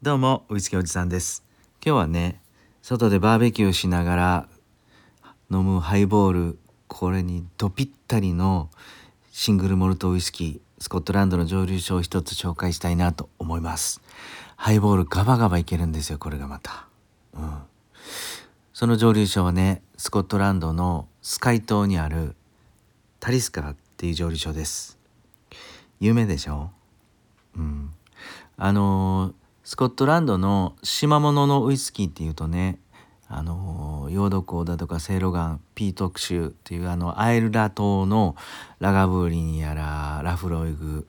どうもウイスキーおじさんです。今日はね外でバーベキューしながら飲むハイボールこれにドぴったりのシングルモルトウイスキースコットランドの蒸留所を一つ紹介したいなと思います。ハイボールガバガバいけるんですよこれがまた。うん。その蒸留所はねスコットランドのスカイ島にあるタリスカっていう蒸留所です。有名でしょ？うん。あのースコットランドの島物のウイスキーっていうとねあのヨード港だとかセイロガンピー特集っていうあのアイルラ島のラガブーリンやらラフロイグ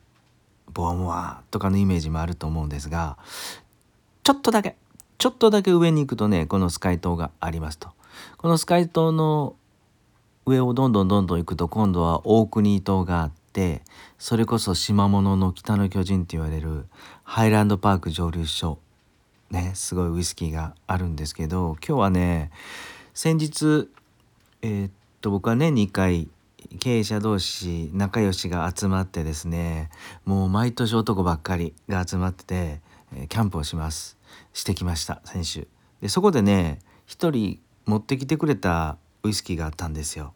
ボーモアとかのイメージもあると思うんですがちょっとだけちょっとだけ上に行くとねこのスカイ島がありますと。このスカイ島の上をどんどんどんどん行くと今度は大国島があってそれこそ島物の北の巨人って言われるハイランドパーク蒸留所。ねすごいウイスキーがあるんですけど今日はね先日えー、っと僕は年に1回経営者同士仲良しが集まってですねもう毎年男ばっかりが集まってて、キャンプをします。してきました先週。でそこでね一人持ってきてくれたウイスキーがあったんですよ。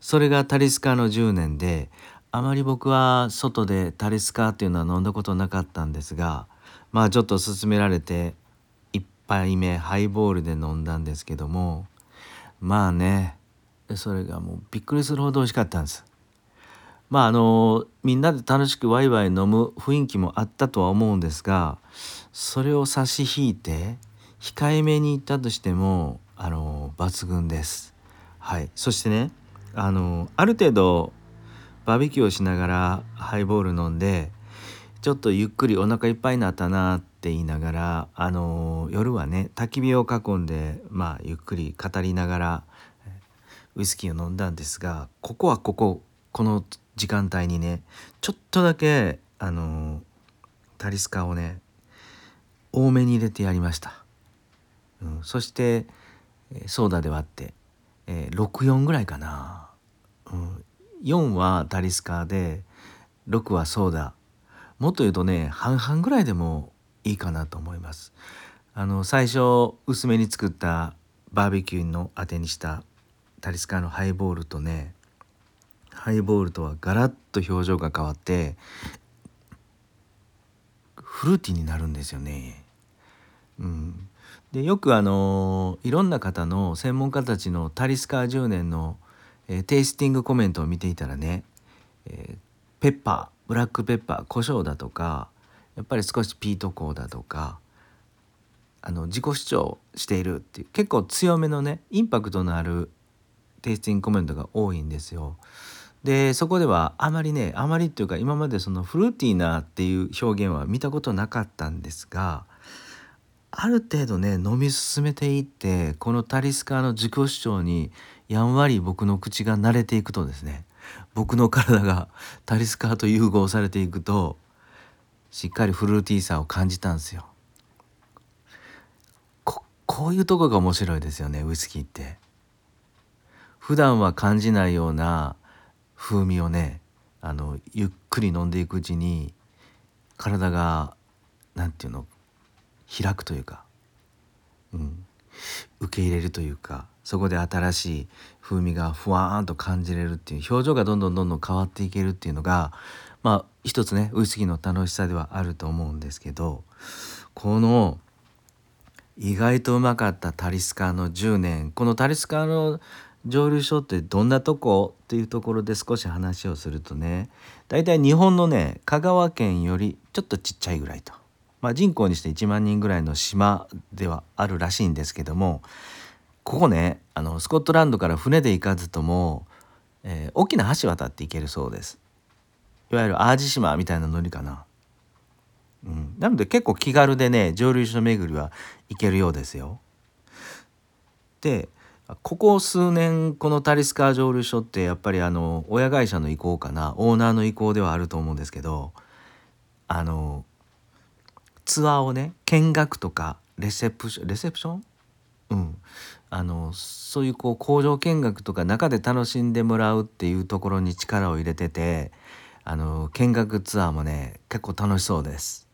それがタリスカの10年であまり僕は外でタリスカっていうのは飲んだことなかったんですがまあちょっと勧められて1杯目ハイボールで飲んだんですけどもまあねそれがもうびっくりするほど美味しかったんです。まああのみんなで楽しくワイワイ飲む雰囲気もあったとは思うんですがそれを差し引いて控えめに言ったとしてもあの抜群です。はい、そしてねあのある程度バーベキューをしながらハイボール飲んでちょっとゆっくりお腹いっぱいになったなって言いながらあの夜はね焚き火を囲んでまあゆっくり語りながらウイスキーを飲んだんですがここはこここの時間帯にねちょっとだけあのタリスカをね多めに入れてやりました、うん、そしてソーダで割って、えー、64ぐらいかな、4はタリスカで6はソーダ。もっと言うとね半々ぐらいでもいいかなと思います。あの最初薄めに作ったバーベキューのあてにしたタリスカのハイボールとねハイボールとはガラッと表情が変わってフルーティーになるんですよね。うん、でよくあのいろんな方の専門家たちのタリスカ10年のえー、テイスティングコメントを見ていたらね、えー、ペッパーブラックペッパー胡椒だとかやっぱり少しピート香だとかあの自己主張しているっていう結構強めのねインパクトのあるテイスティングコメントが多いんですよ。でそこではあまりねあまりっていうか今までそのフルーティーなっていう表現は見たことなかったんですがある程度ね飲み進めていってこのタリスカーの自己主張にやんわり僕の口が慣れていくとですね僕の体がタリスカーと融合されていくとしっかりフルーティーさを感じたんですよ。ここういうとこが面白いですよねウイスキーって。普段は感じないような風味をねあのゆっくり飲んでいくうちに体が何て言うの開くというか、うん、受け入れるというかそこで新しい風味がふわーんと感じれるっていう表情がどんどんどんどん変わっていけるっていうのがまあ一つねウイスキーの楽しさではあると思うんですけどこの意外とうまかったタリスカの10年このタリスカの蒸留所ってどんなとこっていうところで少し話をするとね大体日本のね香川県よりちょっとちっちゃいぐらいと、まあ、人口にして1万人ぐらいの島ではあるらしいんですけどもここねあのスコットランドから船で行かずとも、えー、大きな橋渡って行けるそうです。いわゆる淡路島みたいなノリかな、うん、なので結構気軽でね蒸留所巡りは行けるようですよ。でここ数年このタリスカー蒸留所ってやっぱりあの親会社の意向かなオーナーの意向ではあると思うんですけどあのツアーをね見学とかレセプションレセプション？うん。あのそういうこう工場見学とか中で楽しんでもらうっていうところに力を入れててあの見学ツアーもね結構楽しそうです。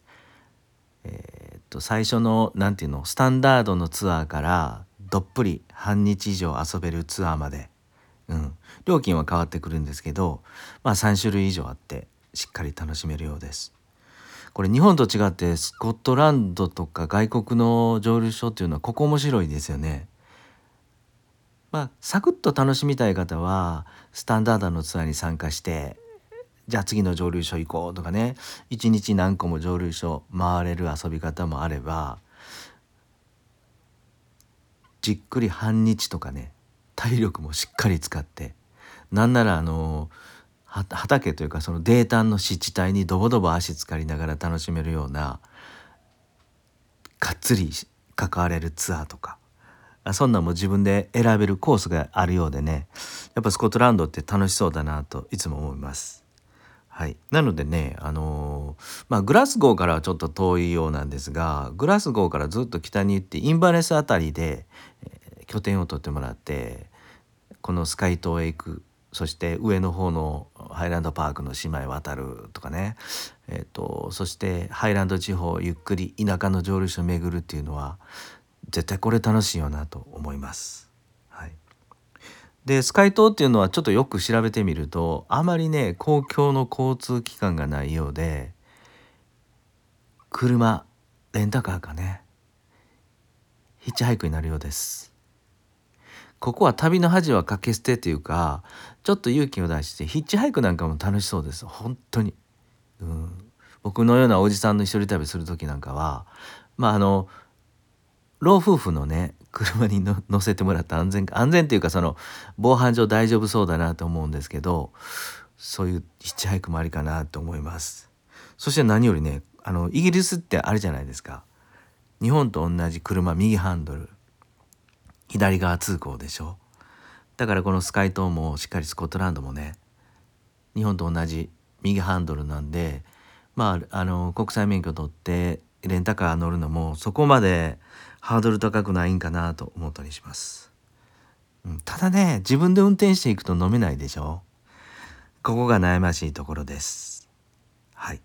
えー、っと最初の何て言うのスタンダードのツアーからどっぷり半日以上遊べるツアーまで、うん、料金は変わってくるんですけど、まあ、3種類以上あってしっかり楽しめるようです。これ日本と違ってスコットランドとか外国の蒸留所っていうのはここ面白いですよね。まあサクッと楽しみたい方はスタンダードのツアーに参加してじゃあ次の蒸留所行こうとかね一日何個も蒸留所回れる遊び方もあればじっくり半日とかね体力もしっかり使ってなんならあの畑というかその泥炭の湿地帯にドボドボ足つかりながら楽しめるようながっつり関われるツアーとかそんなんも自分で選べるコースがあるようでね。やっぱスコットランドって楽しそうだなといつも思います。はい、なのでね、あのー、まあ、グラスゴーからはちょっと遠いようなんですがグラスゴーからずっと北に行ってインバレス辺りで、えー、拠点を取ってもらってこのスカイ島へ行く。そして上の方のハイランドパークの島へ渡るとかね、えーと、そしてハイランド地方ゆっくり田舎の蒸留所を巡るっていうのは絶対これ楽しいよなと思います。はい、でスカイ島っていうのはちょっとよく調べてみるとあまりね公共の交通機関がないようで車レンタカーかねヒッチハイクになるようです。ここは旅の恥は掛け捨てというかちょっと勇気を出してヒッチハイクなんかも楽しそうです本当に、うん、僕のようなおじさんの一人旅する時なんかはまああの老夫婦のね車に乗せてもらった安全安全っていうかその防犯上大丈夫そうだなと思うんですけどそういうヒッチハイクもありかなと思います。そして何よりねあのイギリスってあるじゃないですか。日本と同じ車右ハンドル左側通行でしょ。だからこのスカイ島もしっかりスコットランドもね日本と同じ右ハンドルなんでまああの国際免許取ってレンタカー乗るのもそこまでハードル高くないんかなと思ったりします、うん、ただね自分で運転していくと飲めないでしょ？ここが悩ましいところです。はい。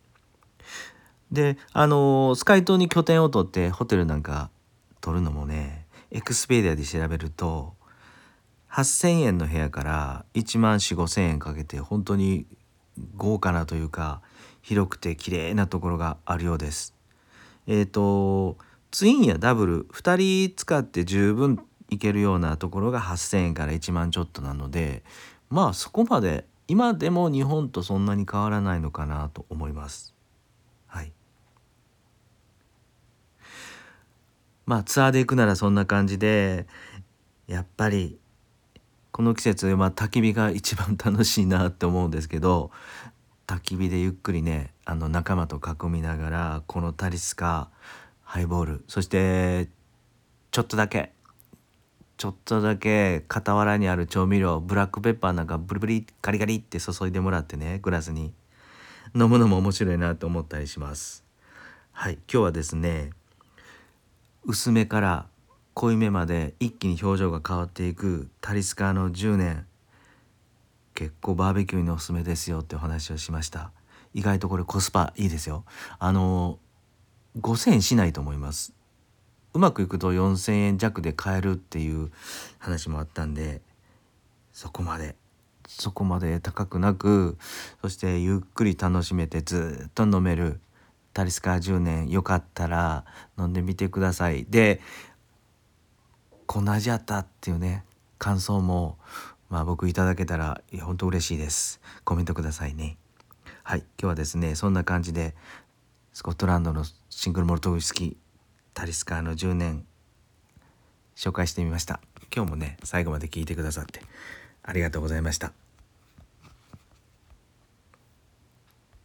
であのスカイ島に拠点を取ってホテルなんか取るのもねエクスペディアで調べると8,000円の部屋から1万4,5,000円かけて本当に豪華なというか広くて綺麗なところがあるようです。えっ、ー、とツインやダブル2人使って十分いけるようなところが8,000円から1万ちょっとなのでまあそこまで今でも日本とそんなに変わらないのかなと思います。はいまあツアーで行くならそんな感じでやっぱりこの季節、まあ、焚き火が一番楽しいなって思うんですけど焚き火でゆっくりねあの仲間と囲みながらこのタリスカハイボール。そしてちょっとだけ。ちょっとだけ傍らにある調味料。ブラックペッパーなんかブリブリガリガリって注いでもらってね。グラスに。飲むのも面白いなと思ったりします。はい。今日はですね薄めから濃いめまで一気に表情が変わっていくタリスカーの10年。結構バーベキューにおすすめですよってお話をしました。意外とこれコスパいいですよ。あの5,000円しないと思います。うまくいくと4,000円弱で買えるっていう話もあったんでそこまで。そこまで高くなくそしてゆっくり楽しめてずっと飲める。タリスカ10年よかったら飲んでみてください。でこんな味あったっていうね感想もまあ僕いただけたら本当嬉しいです。コメントくださいね。はい今日はですねそんな感じでスコットランドのシングルモルトウイスキータリスカーの10年紹介してみました。今日もね最後まで聞いてくださってありがとうございました。